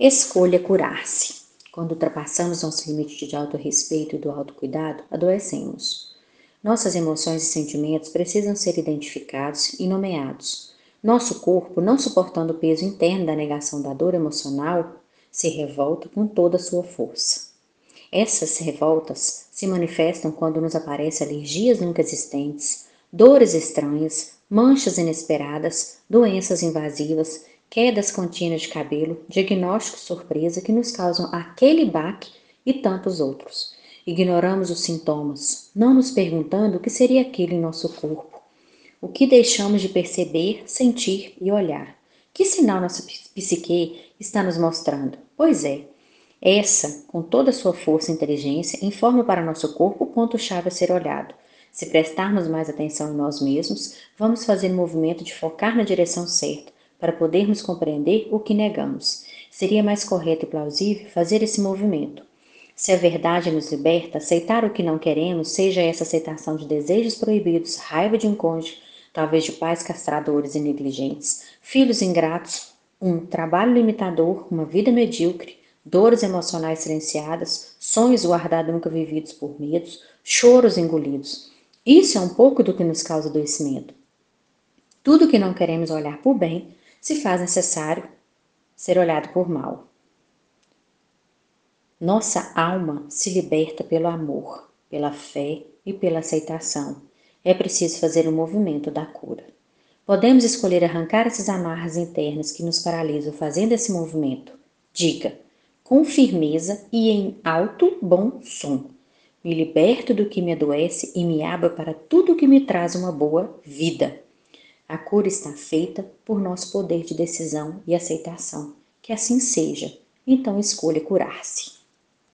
Escolha curar-se. Quando ultrapassamos nosso limite de autorrespeito e do autocuidado, adoecemos. Nossas emoções e sentimentos precisam ser identificados e nomeados. Nosso corpo, não suportando o peso interno da negação da dor emocional, se revolta com toda a sua força. Essas revoltas se manifestam quando nos aparecem alergias nunca existentes, dores estranhas, manchas inesperadas, doenças invasivas, quedas contínuas de cabelo, diagnóstico surpresa que nos causam aquele baque e tantos outros. Ignoramos os sintomas, não nos perguntando o que seria aquilo em nosso corpo, o que deixamos de perceber, sentir e olhar. Que sinal nossa psique está nos mostrando? Pois é, essa, com toda a sua força e inteligência, informa para nosso corpo o ponto-chave a ser olhado. Se prestarmos mais atenção em nós mesmos, vamos fazer o movimento de focar na direção certa, para podermos compreender o que negamos. Seria mais correto e plausível fazer esse movimento. Se a verdade nos liberta, aceitar o que não queremos, seja essa aceitação de desejos proibidos, raiva de um cônjuge, talvez de pais castradores e negligentes, filhos ingratos, um trabalho limitador, uma vida medíocre, dores emocionais silenciadas, sonhos guardados nunca vividos por medos, choros engolidos. Isso é um pouco do que nos causa adoecimento. Tudo que não queremos olhar por bem, se faz necessário ser olhado por mal. Nossa alma se liberta pelo amor, pela fé e pela aceitação. É preciso fazer o um movimento da cura. Podemos escolher arrancar esses amarras internos que nos paralisam fazendo esse movimento. Diga, com firmeza e em alto bom som. Me liberto do que me adoece e me abro para tudo que me traz uma boa vida. A cura está feita por nosso poder de decisão e aceitação. Que assim seja. Então escolha curar-se.